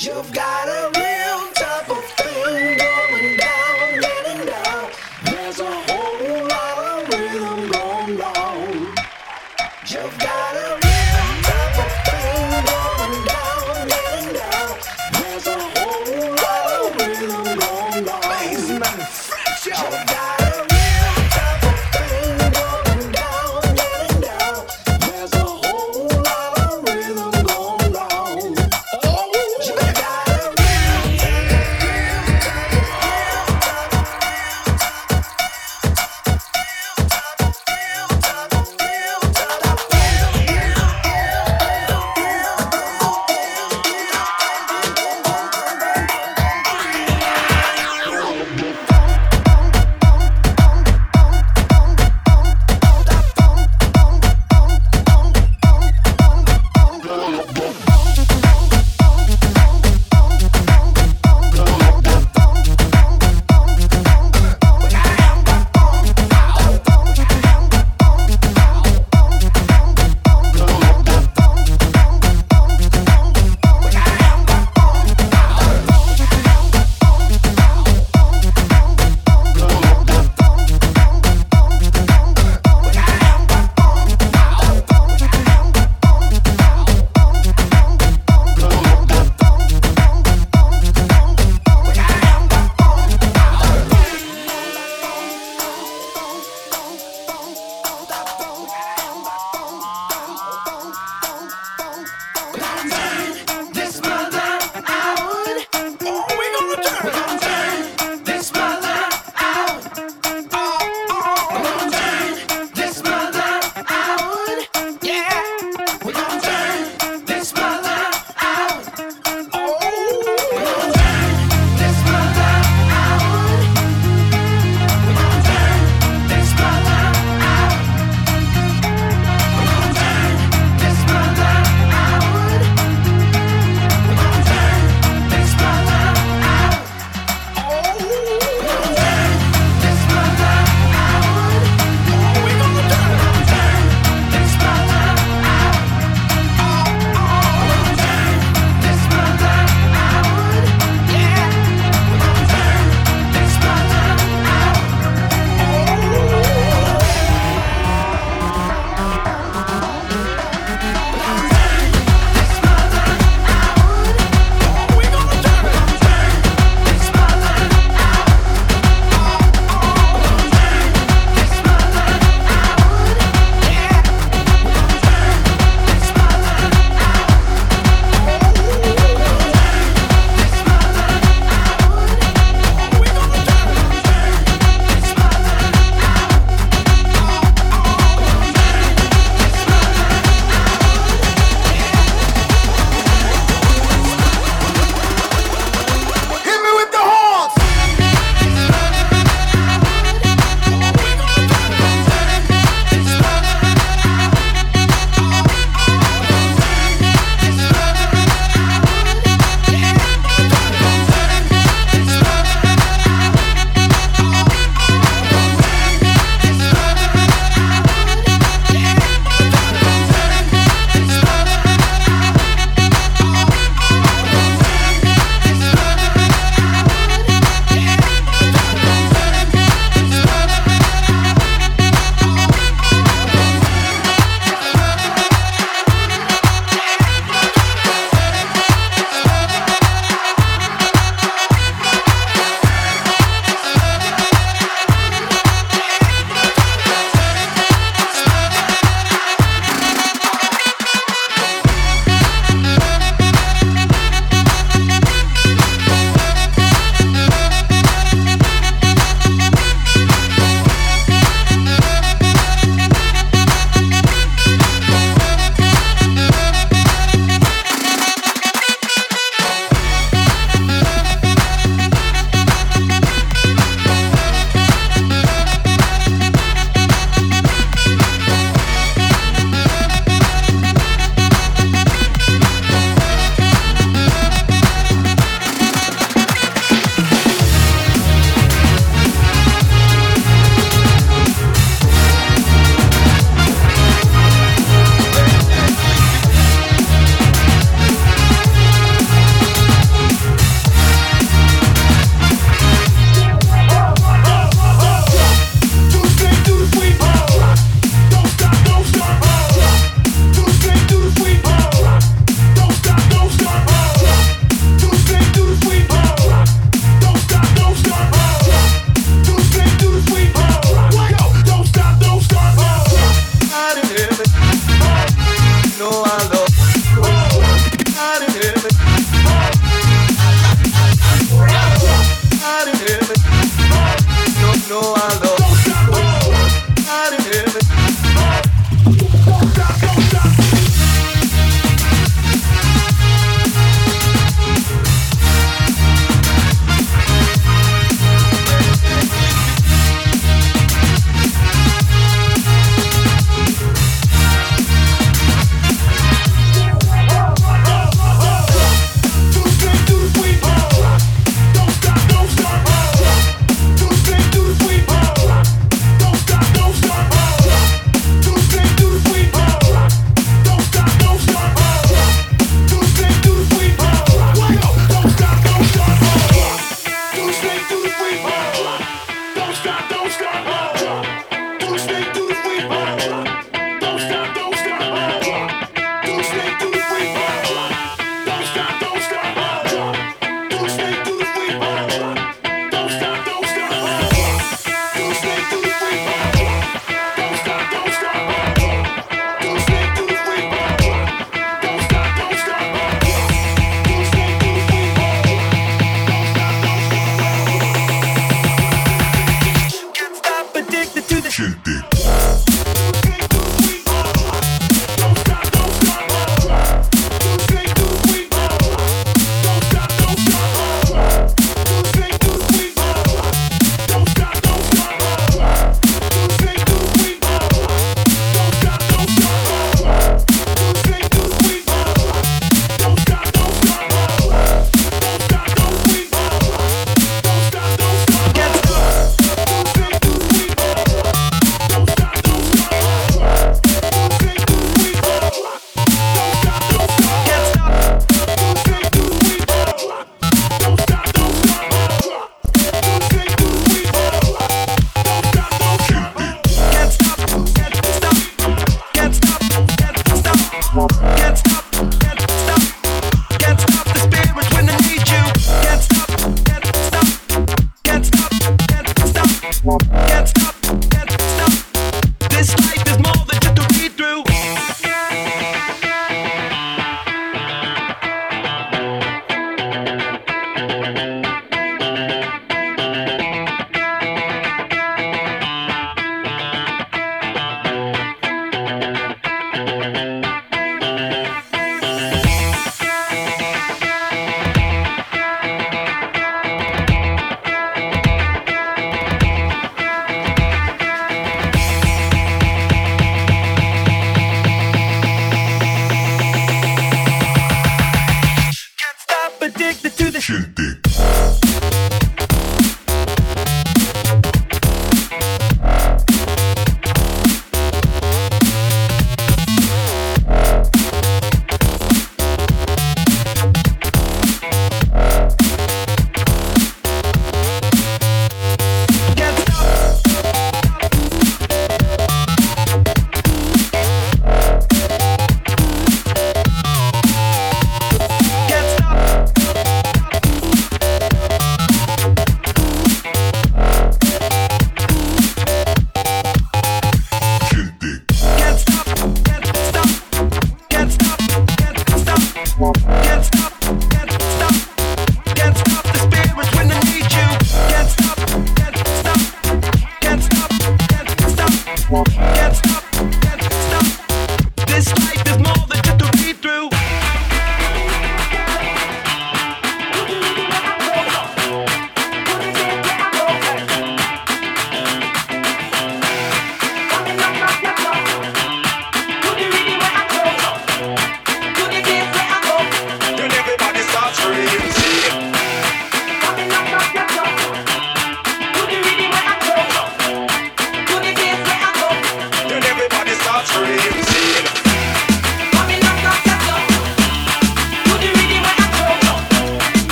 You've got a real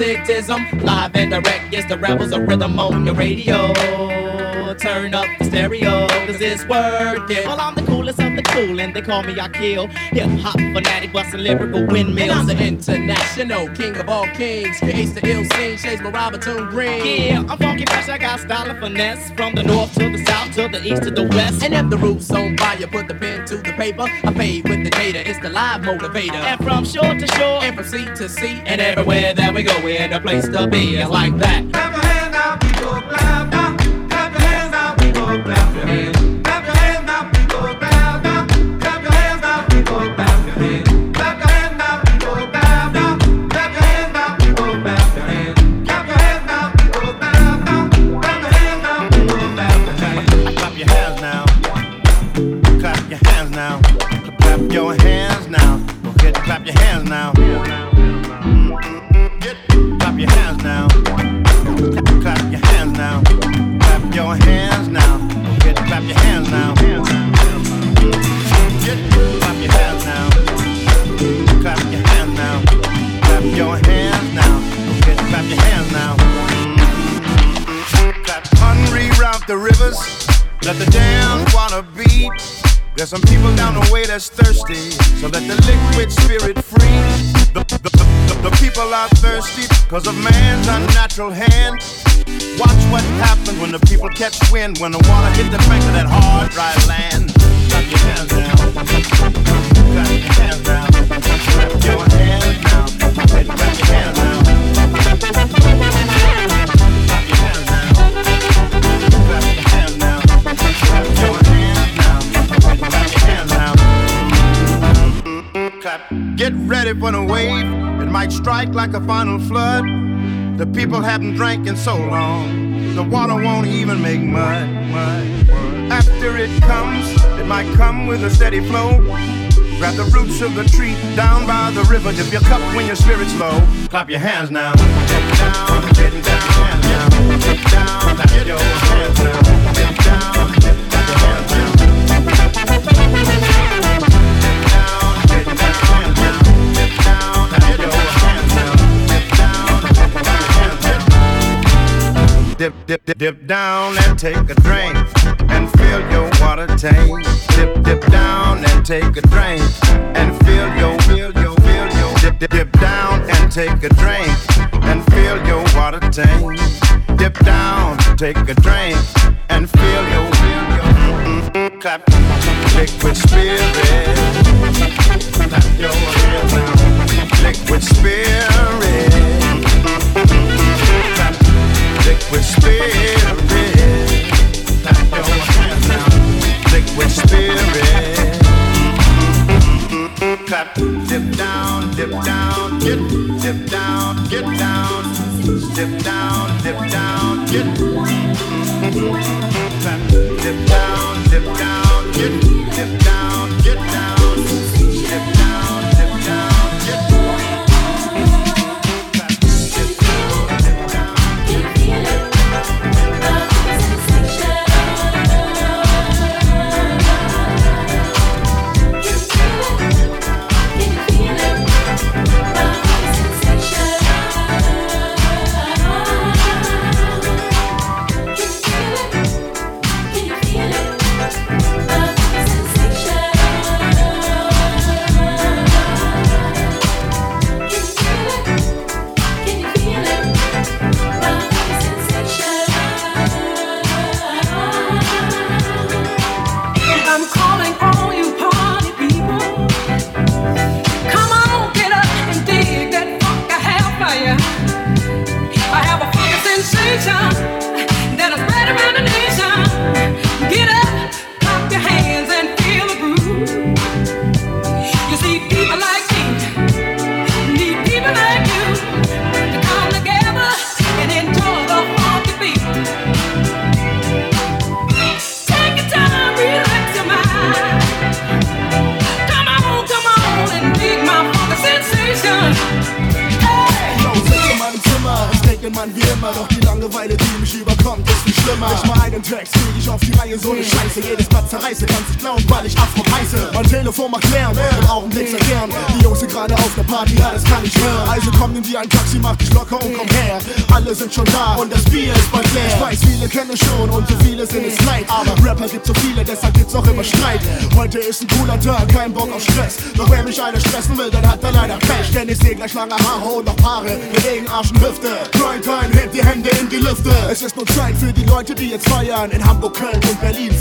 magnetism. Live and direct, yes, the rebels of rhythm on your radio. Turn up the stereo, cause it's working. Well, I'm the coolest fool and they call me Akil. Hip hop fanatic, busting lyrical windmills. And I'm the international king of all kings. Creates the ill scene, shades my Robert Green. Yeah, I'm funky fresh, I got style and finesse. From the north to the south, to the east to the west. And if the roof's on fire, put the pen to the paper. I pay with the data, it's the live motivator. And from shore to shore, and from sea to sea. And everywhere that we go, we're in a place to be. It's like that. Have a hand out, people, clap now. Clap your out, people, clap Cause of man's unnatural hand. Watch what happens when the people catch wind, when the water hit the bank of that hard, dry land. Drop your hands down. Drop your hands down. Clap your hands down. Might strike like a final flood. The people haven't drank in so long. The water won't even make mud. After it comes, it might come with a steady flow. Grab the roots of the tree down by the river. Dip your cup when your spirit's low. Clap your hands now. Down, down, down, your hands now. Down, down, hands now. Dip, dip, dip, dip down and take a drink and fill your water tank. Dip, dip down and take a drink and fill your, fill your, fill your. Dip, dip, dip down and take a drink and fill your water tank. Dip down, take a drink and fill your, fill your. Mm-mm, clap, liquid spirit. Clap your hands now. Liquid spirit. Clap, liquid spirit. Clap your hands. Liquid spirit. Clap, dip down, dip down, get, dip down, get down, dip down, dip down, get. Clap, dip down, dip down, get, dip down, get down, Denn ich seh gleich lange Haare und noch Paare, bewegen Arsch und Hüfte. Grind time, hebt die Hände in die Lüfte. Es ist nur Zeit für die Leute, die jetzt feiern. In Hamburg, Köln und Berlin,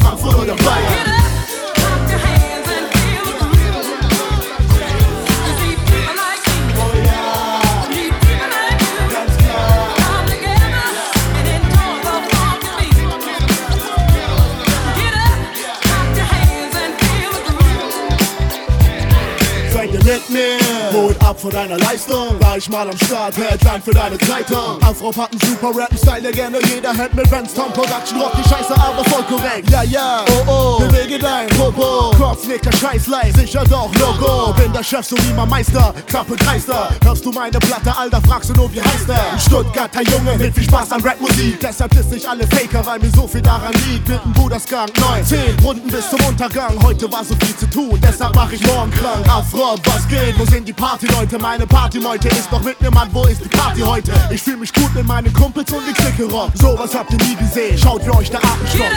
am Start, Headline für deine Zeitung. Afro hat einen super Rappen-Style, der gerne jeder hält mit Benz Tom Production. Rock die Scheiße, aber voll korrekt. Ja, ja, oh oh, bewege dein Popo. Kopf legt der Scheiß leid, sicher doch, Logo. Bin der Chef, so wie mein Meister, Klappe Dreister. Hörst du meine Platte, Alter, fragst du nur, wie heißt er? Ein Stuttgarter Junge mit viel Spaß an Rapmusik. Deshalb diss ich alle Faker, weil mir so viel daran liegt. Mit dem Budersgang 9, 10 Runden bis zum Untergang. Heute war so viel zu tun, deshalb mach ich morgen krank. Afro, was geht? Wo sind die Partyleute? Meine Partymeute ist doch mit mir, Mann, wo ist die Party heute? Ich fühl mich gut mit meinen Kumpels und die Clique rock. Sowas habt ihr nie gesehen, schaut für euch der Atemstock.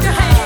Get up,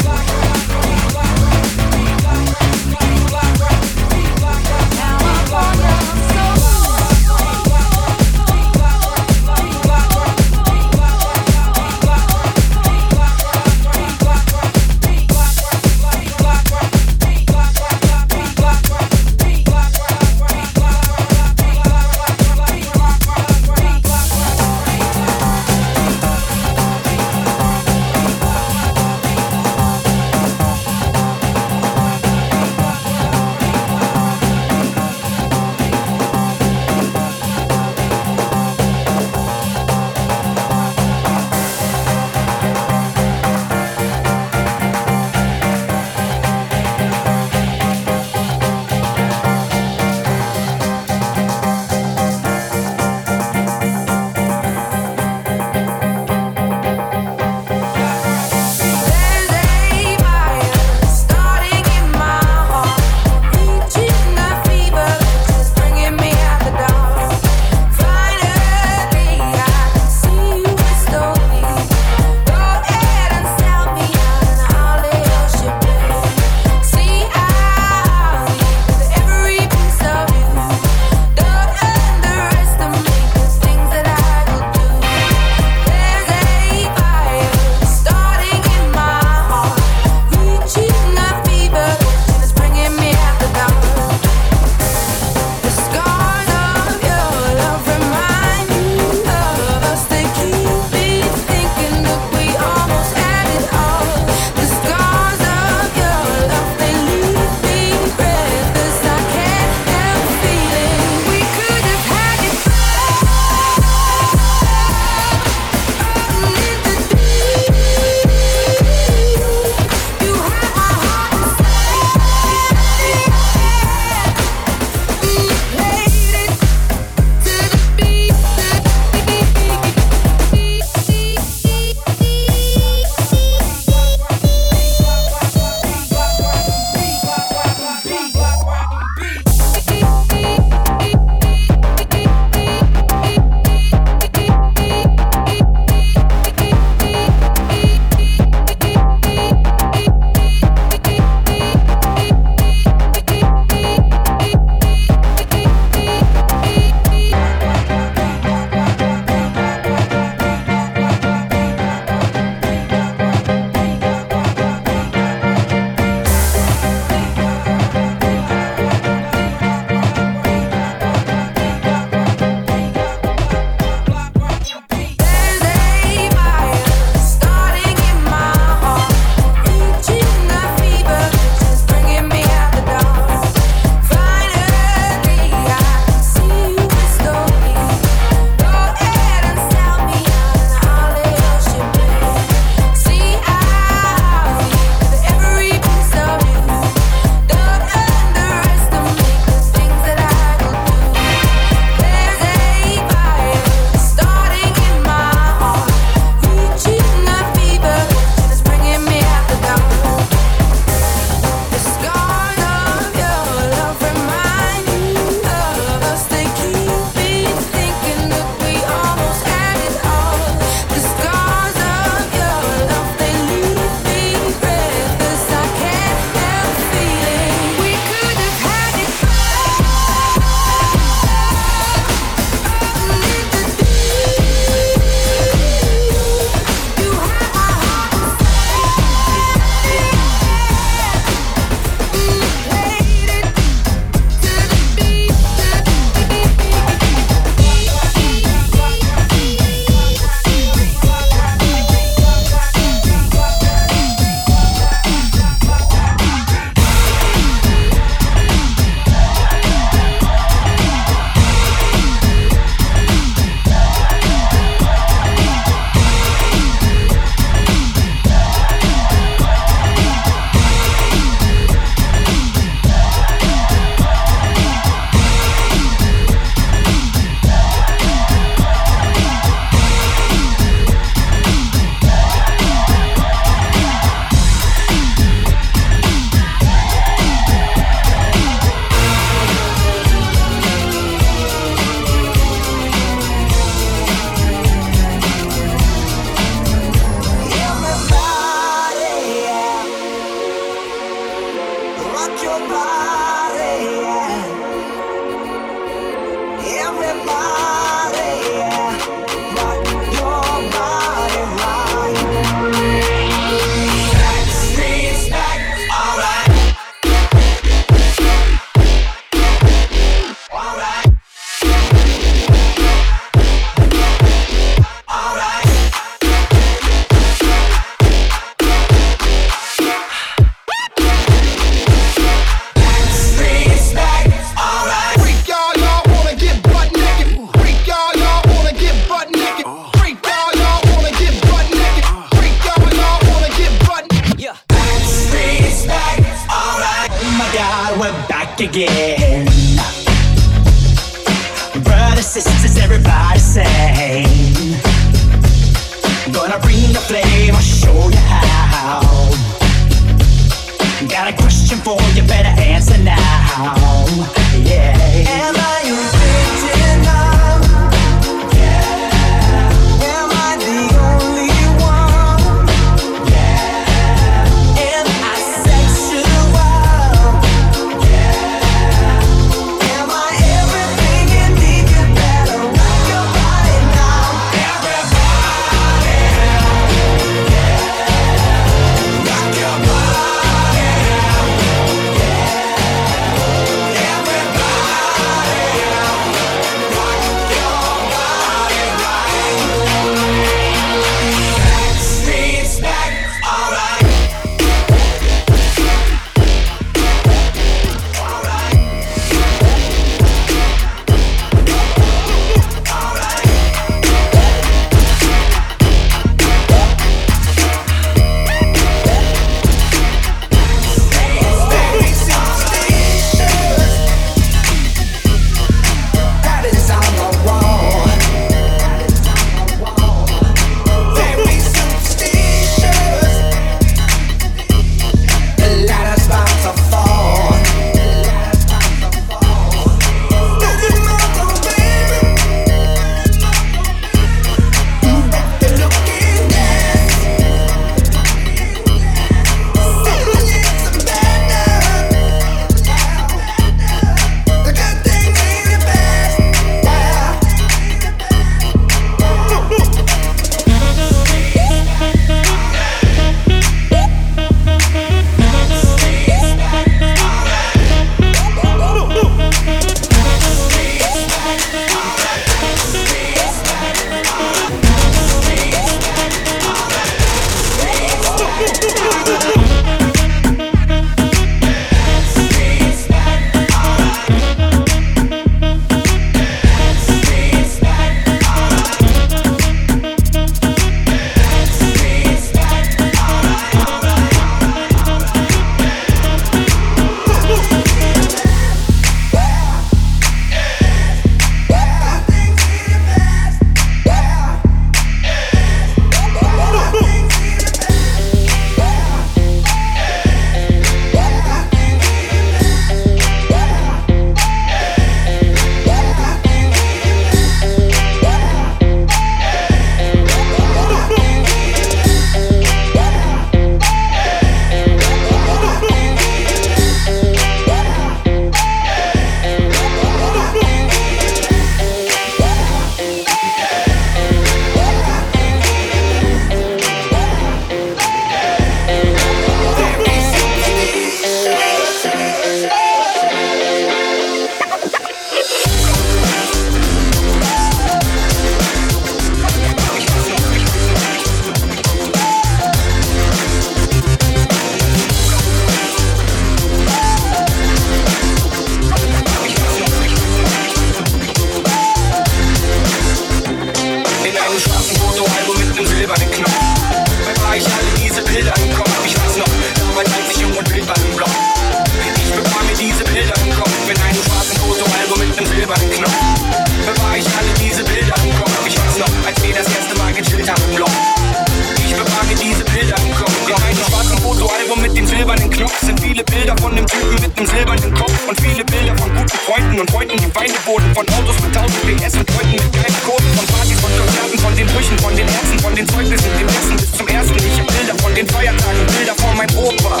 Leuten im von Autos mit 1000 PS und Leuten mit geilen Kurven, von Partys, von Konzerten, von den Brüchen, von den Herzen, von den Zeugnissen, dem Essen bis zum Ersten. Ich hab Bilder von den Feiertagen, Bilder von meinem Opa.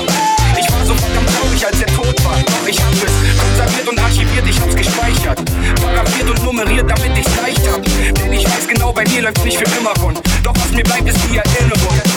Ich war so verdammt traurig, als er tot war. Doch ich hab es konserviert und archiviert, ich hab's gespeichert. Paraphiert und nummeriert, damit ich's leicht hab. Denn ich weiß genau, bei mir läuft's nicht für immer rund. Doch was mir bleibt, ist die Erinnerung.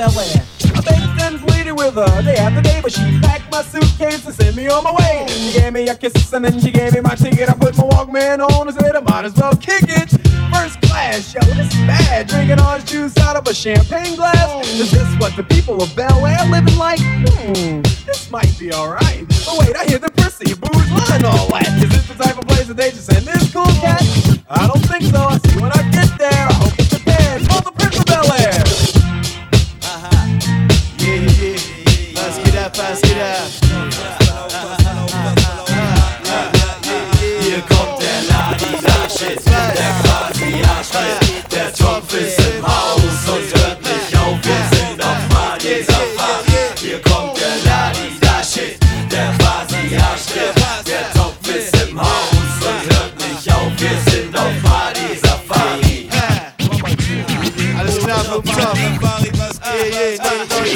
Uncle in Bel Air." I begged her friends bleeding with her day after day, but she packed my suitcase and sent me on my way. She gave me a kiss and then she gave me my ticket. I put my Walkman on and said I might as well kick it. First class, yo, this is bad. Drinking orange juice out of a champagne glass. Is this what the people of Bel Air living like? Hmm, this might be alright. But wait, I hear the prissy booze line all that. Is this the type of place that they just send this cool cat? I don't think so. I see when I get there.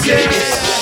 Yeah,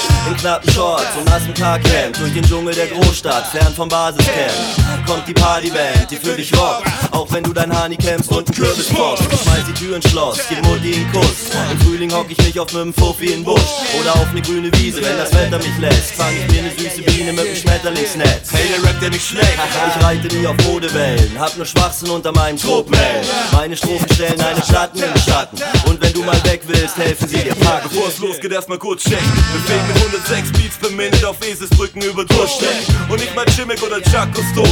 knappen Shorts und nassem Tagcamp Durch den Dschungel der Großstadt, fern vom Basiscamp. Kommt die Partyband, die für dich rockt. Auch wenn du dein Hani campst und einen Kürbis brauchst Schmeiß die Tür ins Schloss, gib Mutti einen Kuss. Im Frühling hock ich mich auf nem Fuffi in Busch. Oder auf ne grüne Wiese, wenn das Wetter mich lässt. Fang ich mir ne süße Biene mit nem Schmetterlingsnetz. Hey, der Rap, der nicht schmeckt Ich reite nie auf Modewellen Hab nur Schwachsinn unter meinem Tropenhelm Meine Strophen stellen eine Schatten in den Schatten. Und wenn du mal weg willst, helfen sie dir. Packen Bevor es losgeht, erstmal kurz checken. Bewegen mit 106 Beats Minute auf Eselsbrücken über Durchstecken. Und nicht mal Chimmick oder Chuck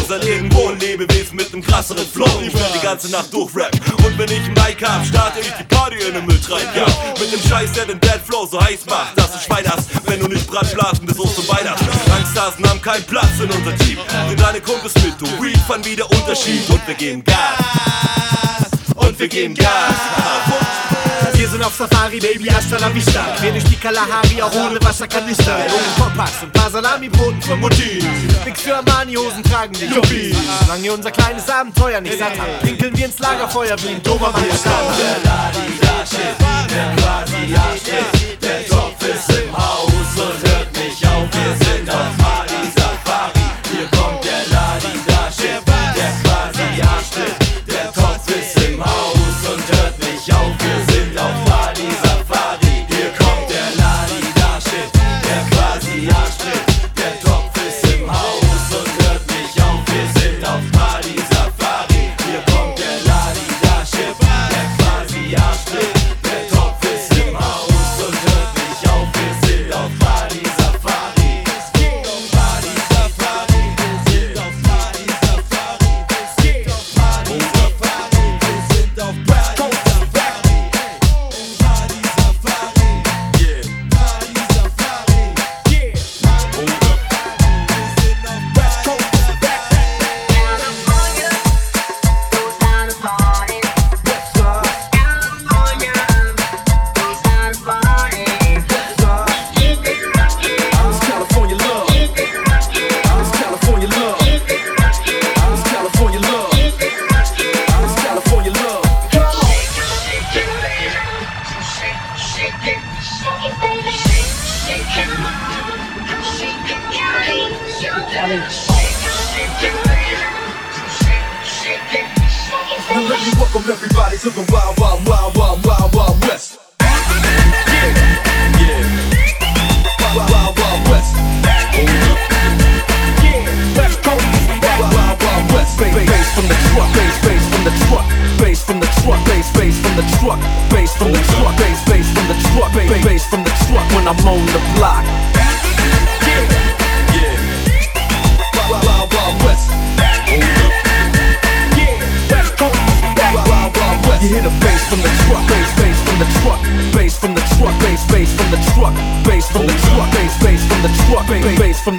sein irgendwo ein Lebewesen mit nem krasseren Flow. Ich will die ganze Nacht durchrap. Und wenn ich ein Mic hab, starte ich die Party in den Mülltreibjagd. Mit dem Scheiß, der den Dead Flow so heiß macht, dass du Schwein hast, wenn du nicht Brandblasen bis Ost und Weihnachten. Angsthasen haben keinen Platz in unser Team. Nimm deine Kumpels mit, du Weed fand wieder Unterschied. Und wir geben Gas. Und wir geben Gas. Sind auf Safari, Baby, hasta la vista. Quer durch die Kalahari, auch ohne Wasserkanister. Jungen Kompass und paar Salami-Broten von Mutti. Nix für Armani-Hosen tragen die Juppie. Solange unser kleines Abenteuer nicht satt haben, pinkeln wir ins Lagerfeuer wie ein Dobermann. Der Ladi-Da-Shit, der quasi Arschtritt. Der Topf ist im Haus und hört nicht auf, wir sind auf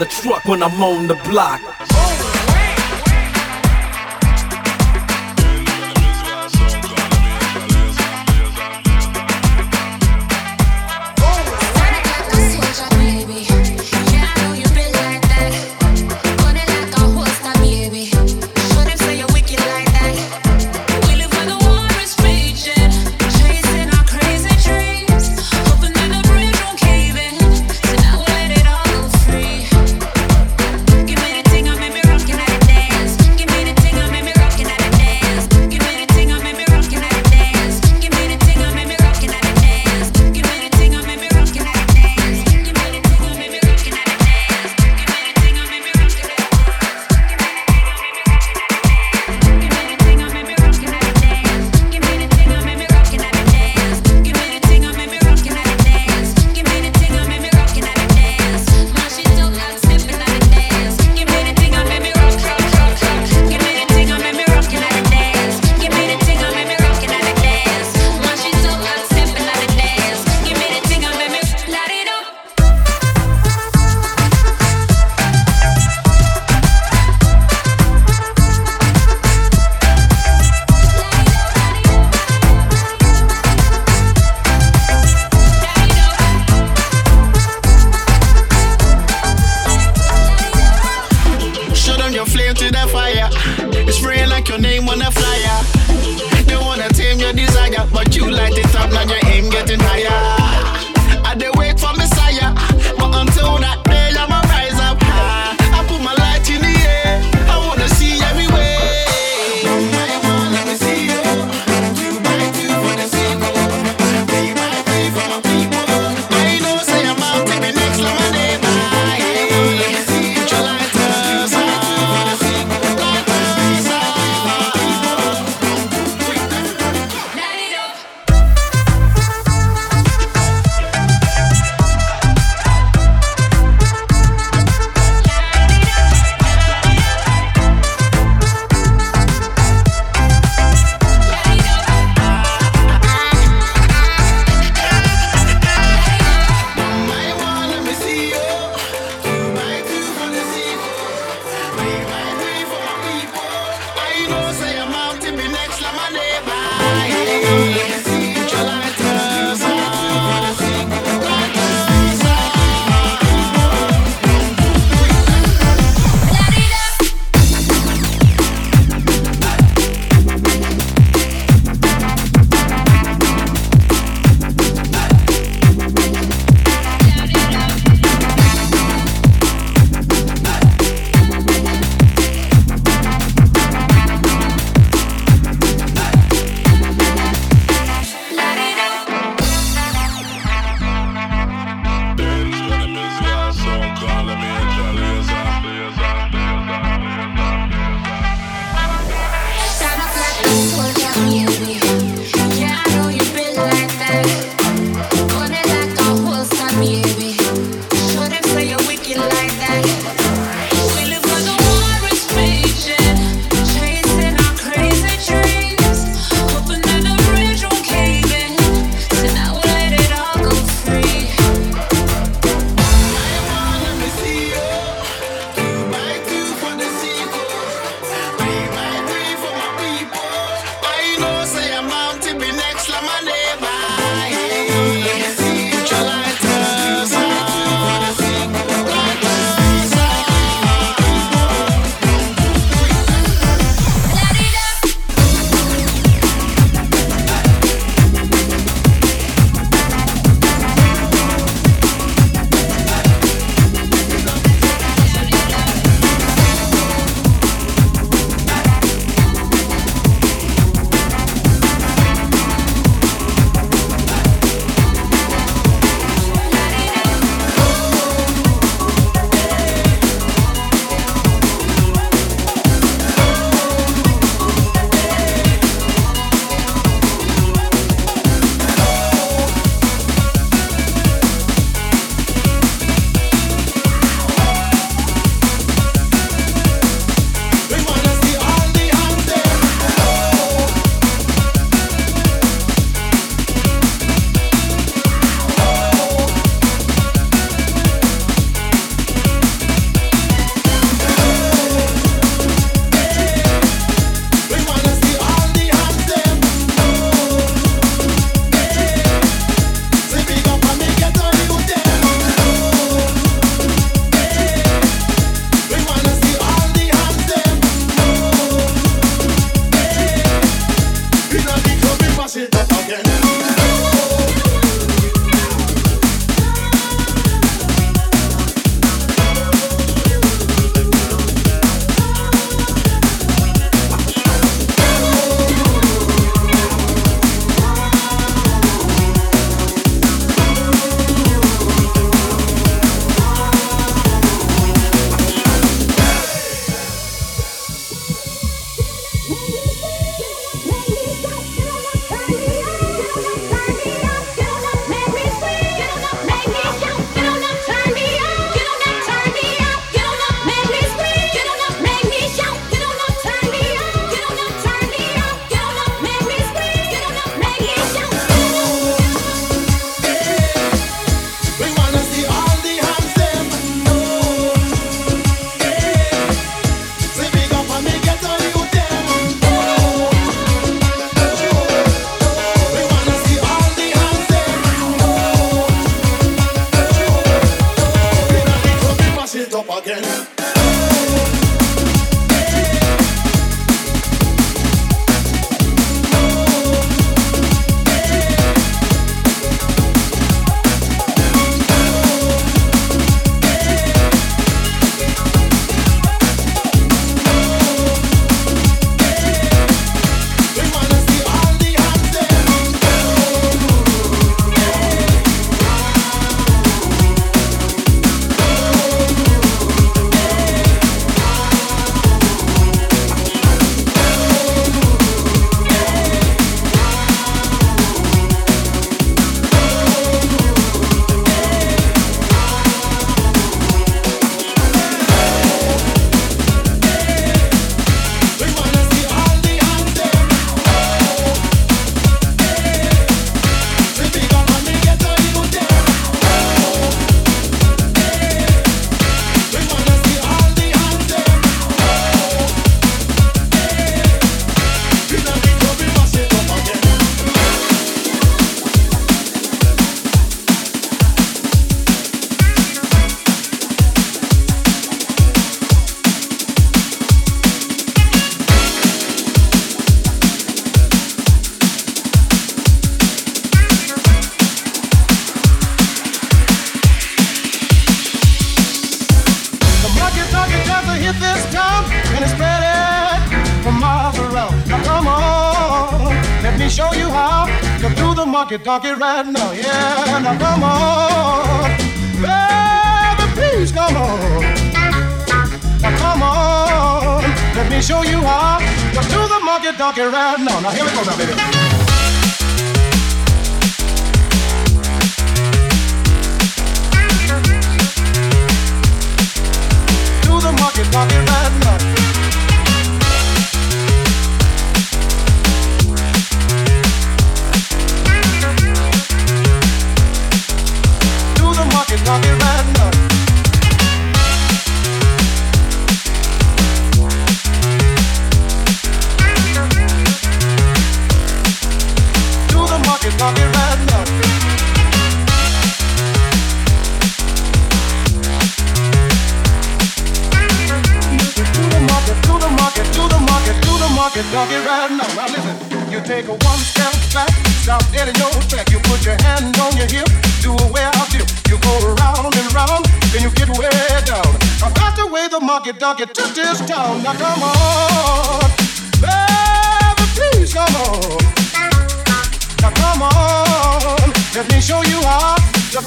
the truck when I'm on the block.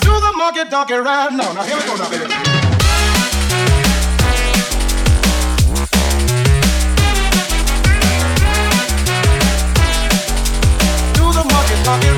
to the market donkey right now. Now here we go now, baby. Talking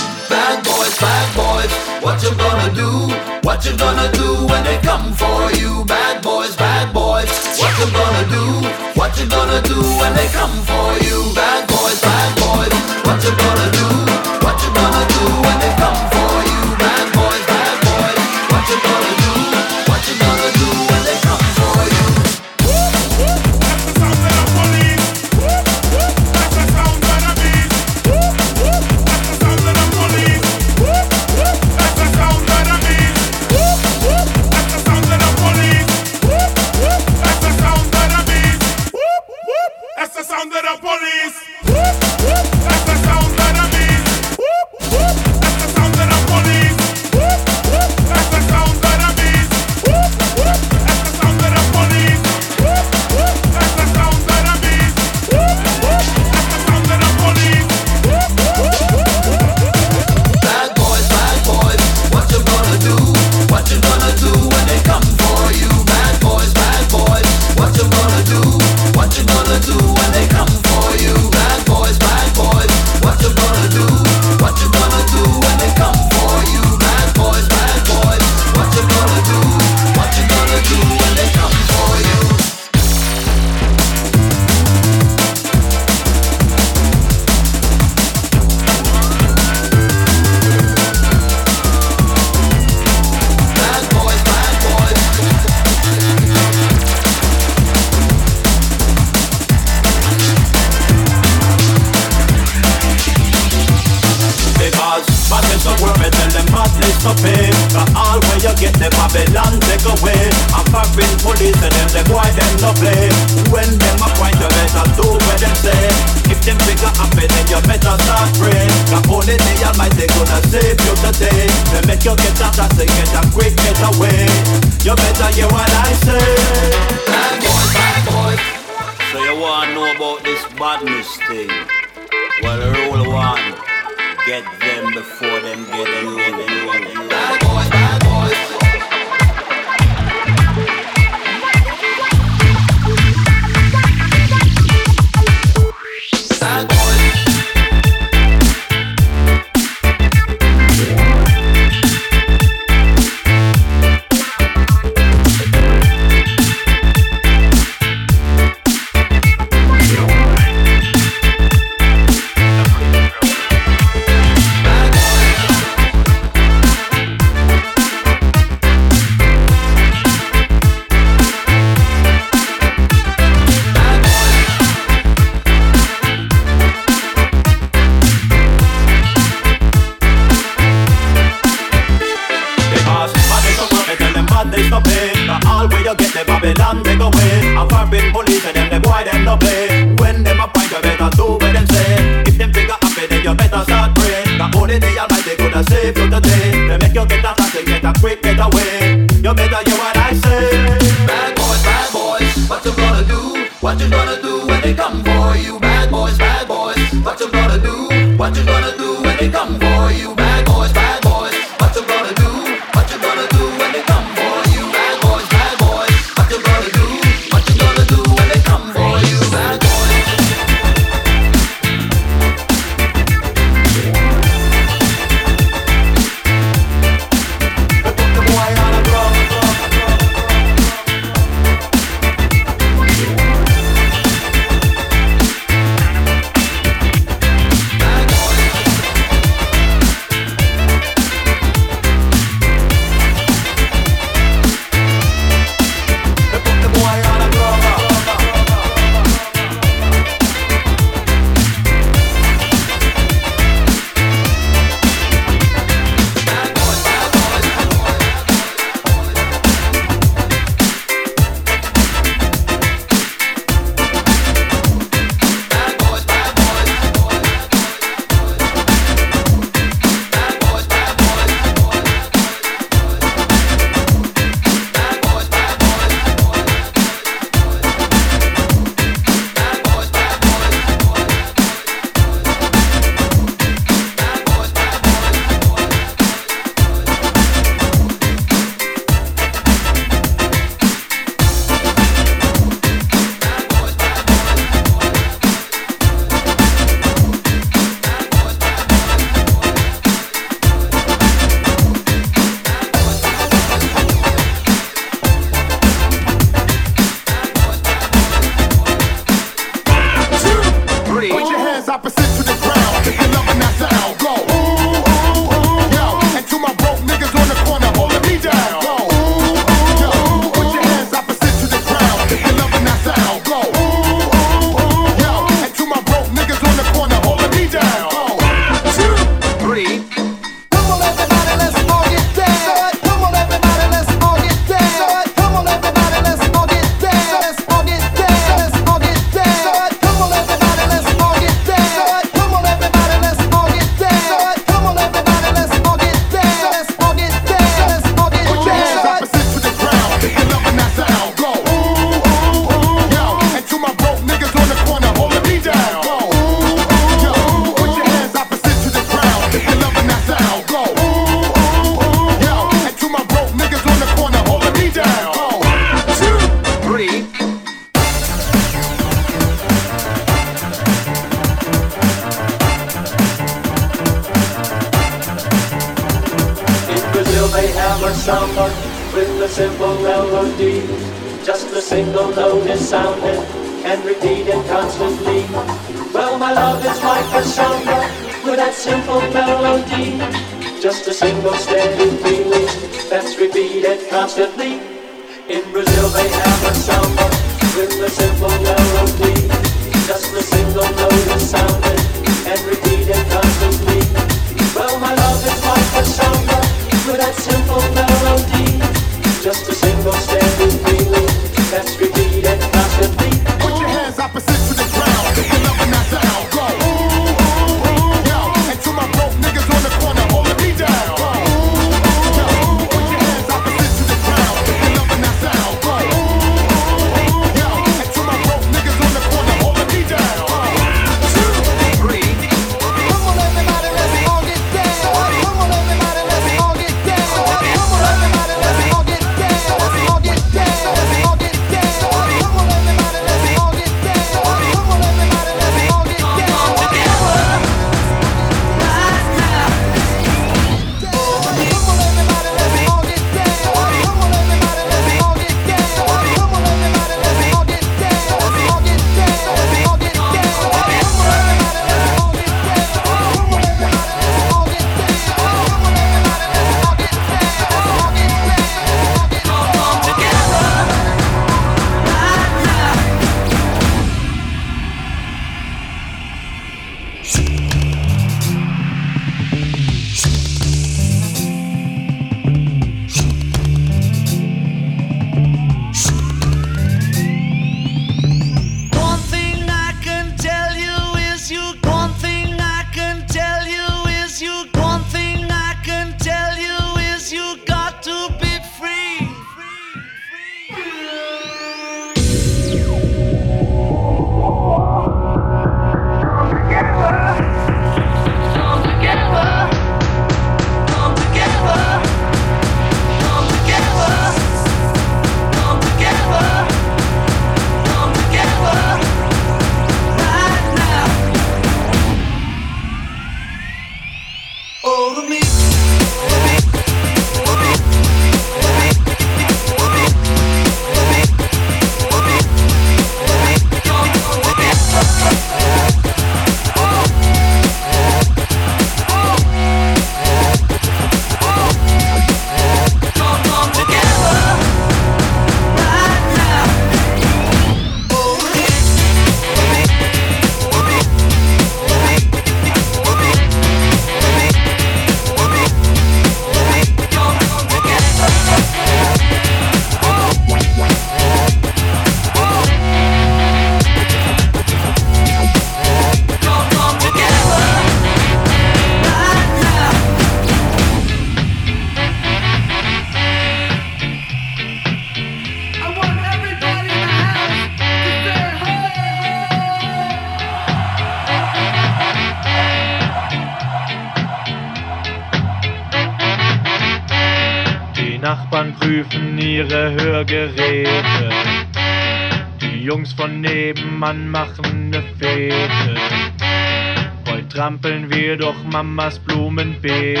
strampeln wir durch Mamas Blumenbeete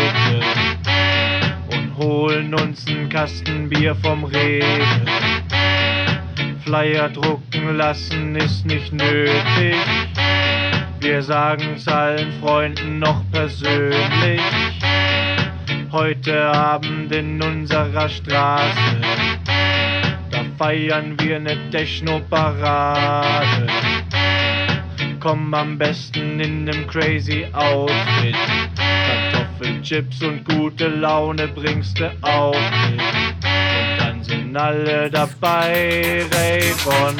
und holen uns einen Kasten Bier vom Rewe. Flyer drucken lassen ist nicht nötig. Wir sagen's allen Freunden noch persönlich. Heute Abend in unserer Straße, da feiern wir ne Techno-Parade komm am besten in nem crazy Outfit. Kartoffelchips und gute Laune bringst du auch mit. Und dann sind alle dabei, Raycon.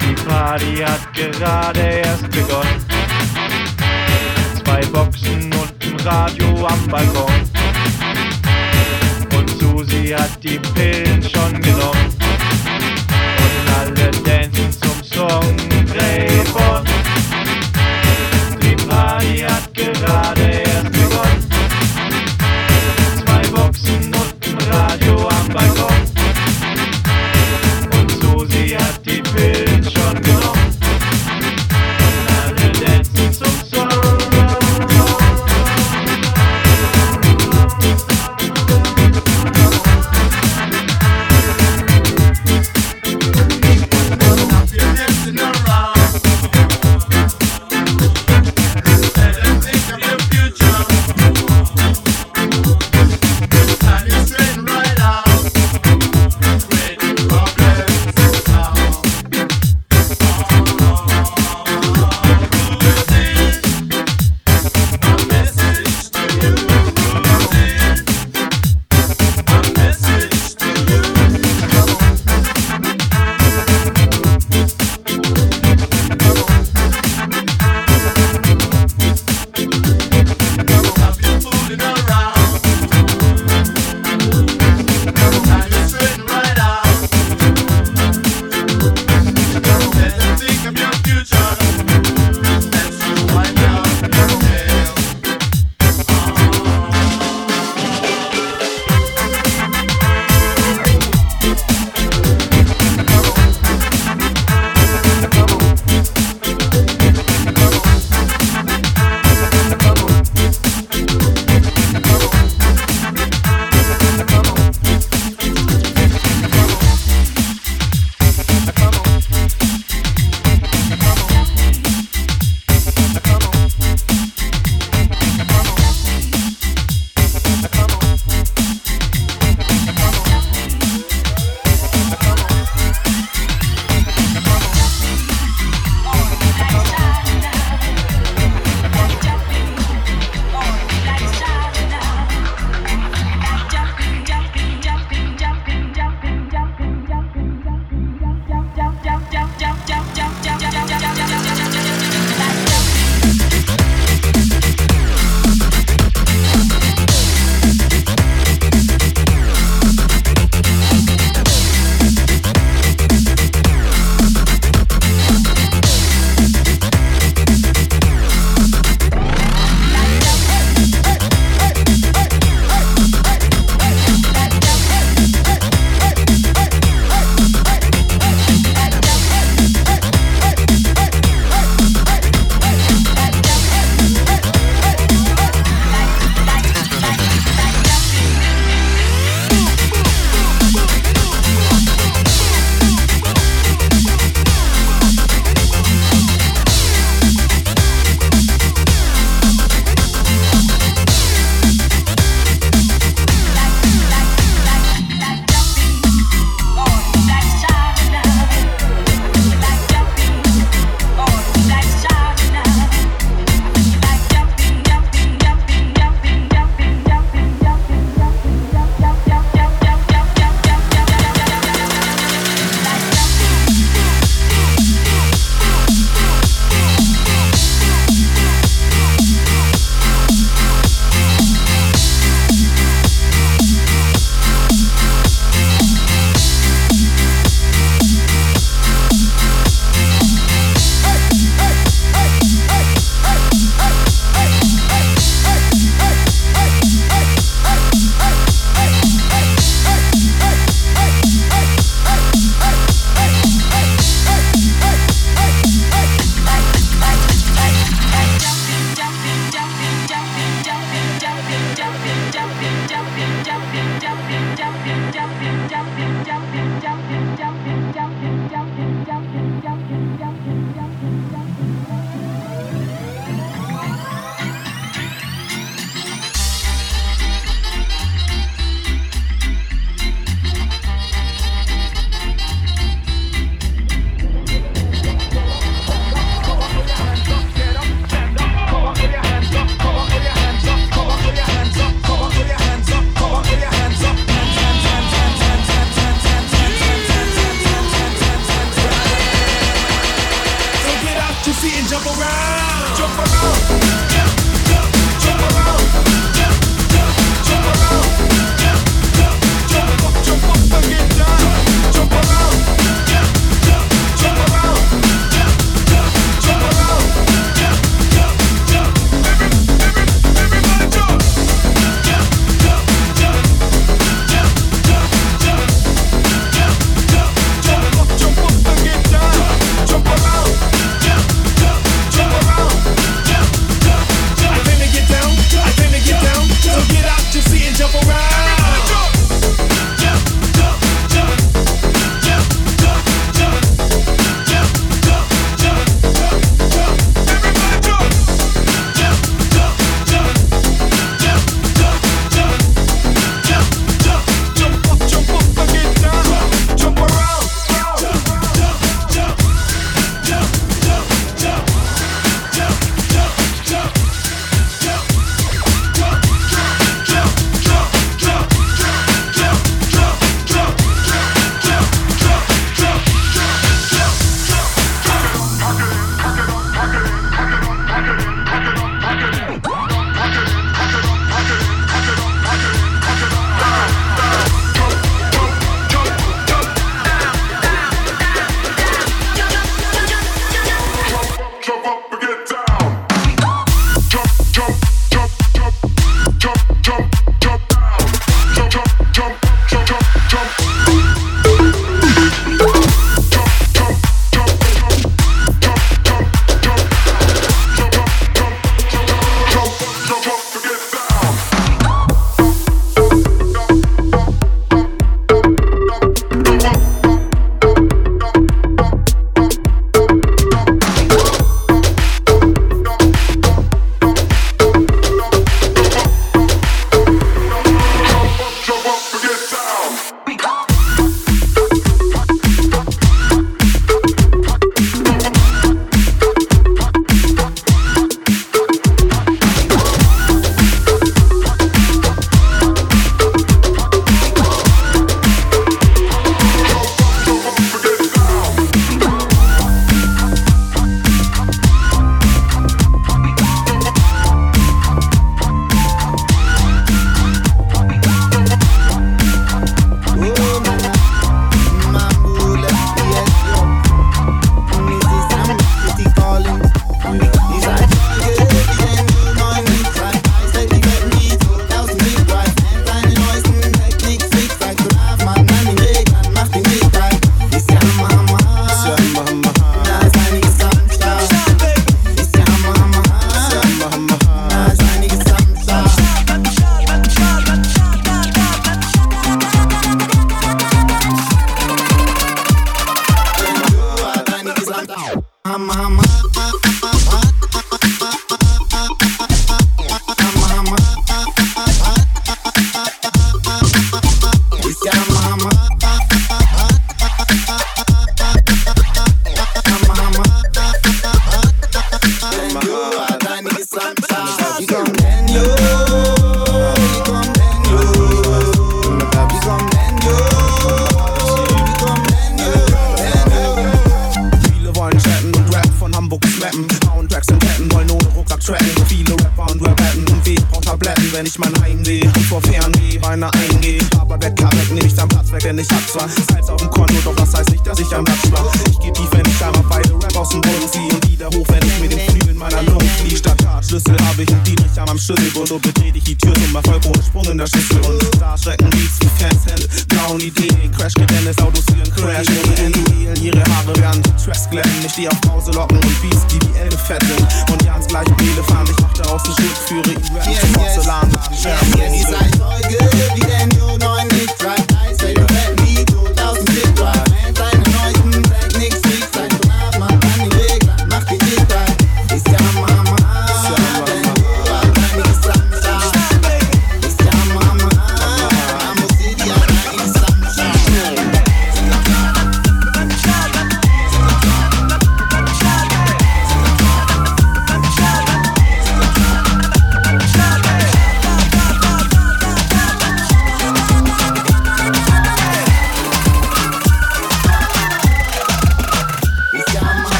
Die Party hat gerade erst begonnen. Zwei Boxen und ein Radio am Balkon. Und Susi hat die Pillen schon genommen. Und alle day.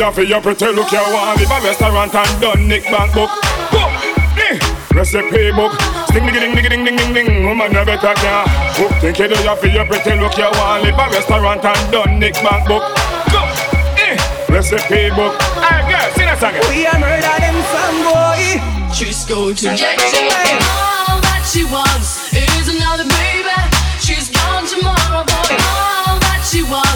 you for your pretty look you want Leave a restaurant and done Nick Bank book. Book, eh, recipe book. Sting ding ding ding ding ding ding Woman you better can Book think you do you for your pretty look you want Leave a restaurant and done Nick Bank book. Book, eh, recipe book. Alright girl, sing a song. We a murder them some boy Just going to get you. All that she wants is another baby. She's gone tomorrow boy. All that she wants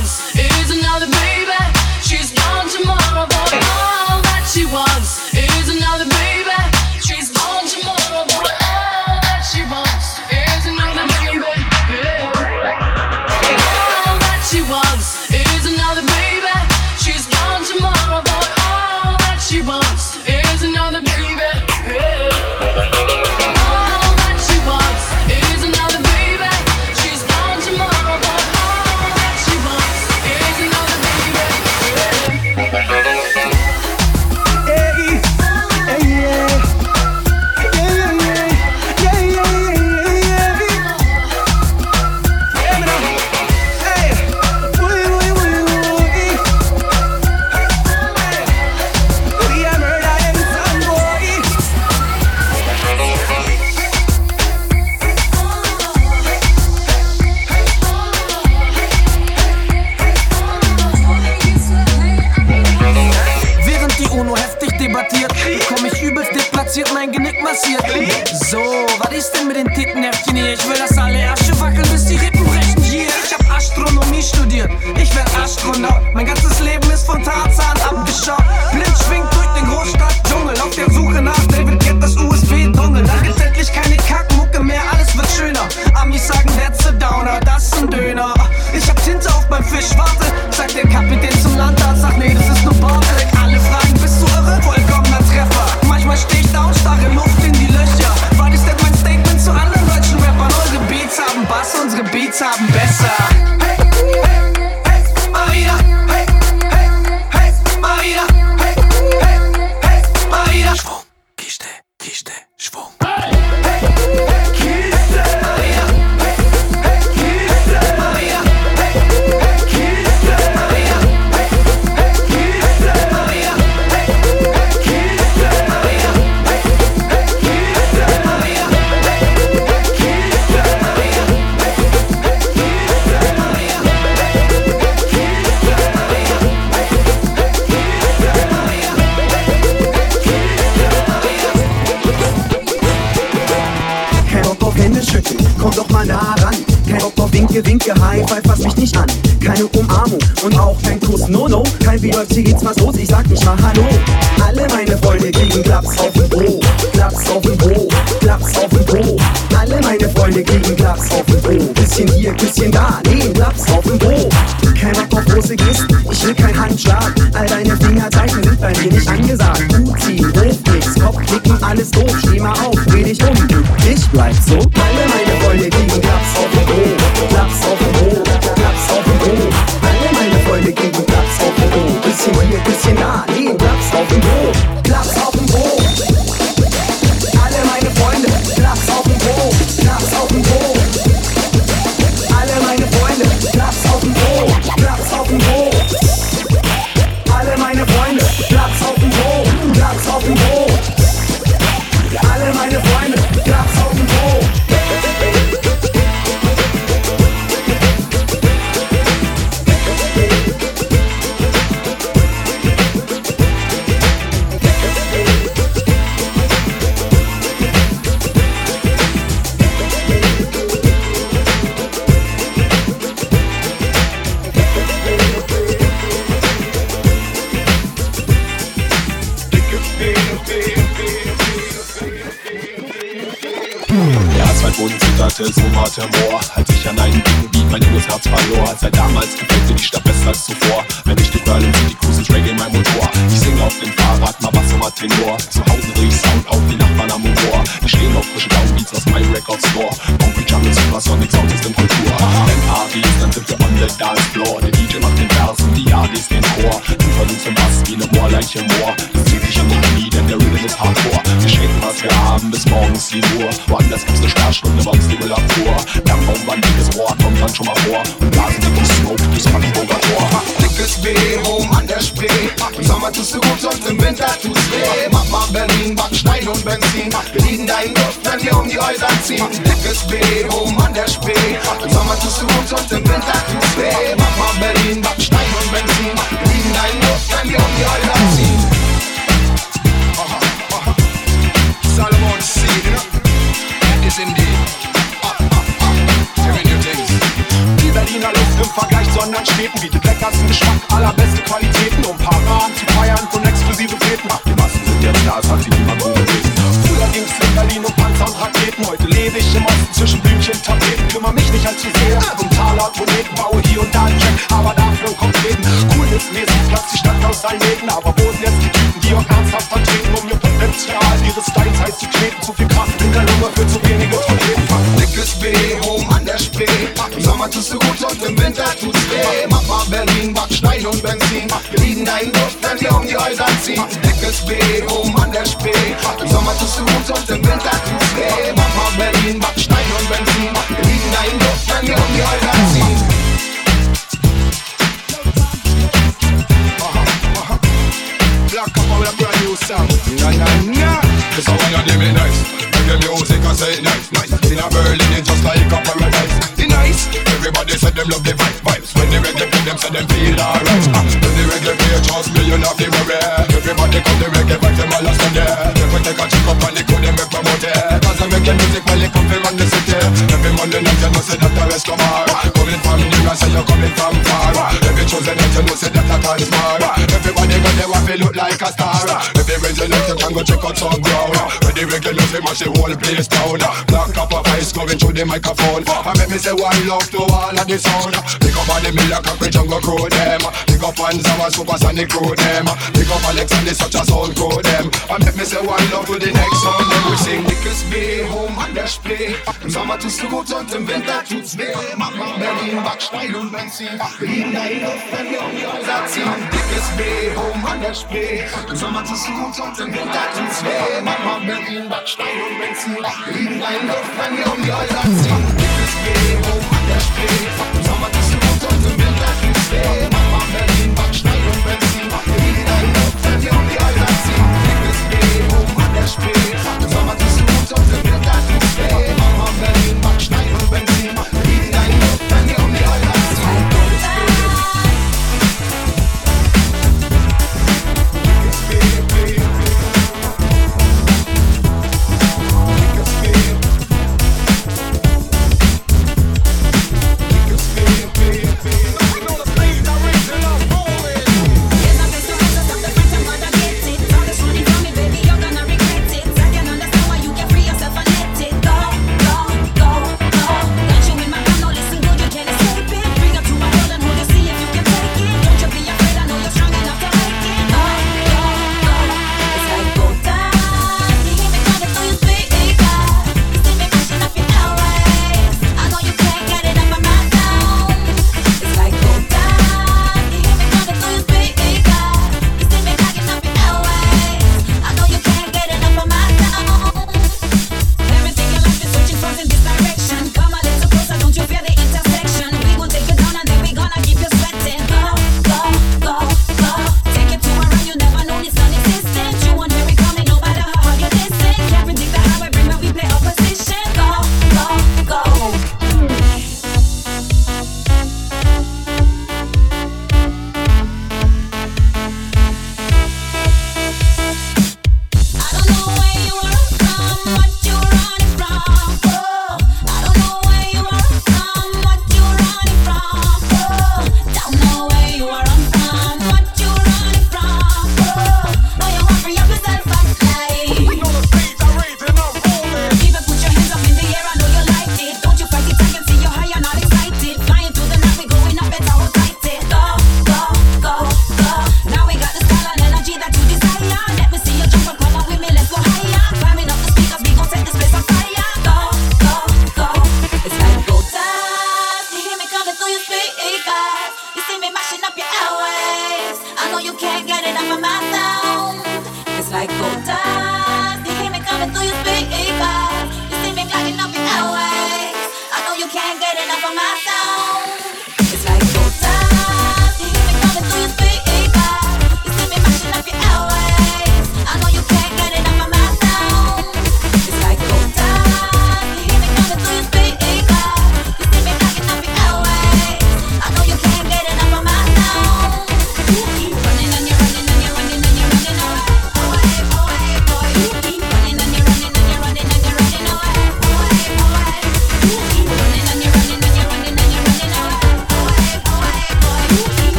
a Sonic crew them. Big up Alex and they such a sound crew them. And make me say one love to the next song. Then we sing Dickes B, home an der Spree. Im Sommer tut's gut und im Winter tut's weh. Mach mal Berlin, Backstein und Benzin. Berlin da die Luft, wenn wir um die Häuser ziehen. Dickes B, home an der Spree. Im Sommer tut's gut und im Winter tut's weh. Mach mal Berlin, Backstein und Benzin. Berlin da die Luft, wenn wir um die Häuser ziehen. Dickes B, home an der Spree. Im Sommer tut's gut und im Winter tut's weh.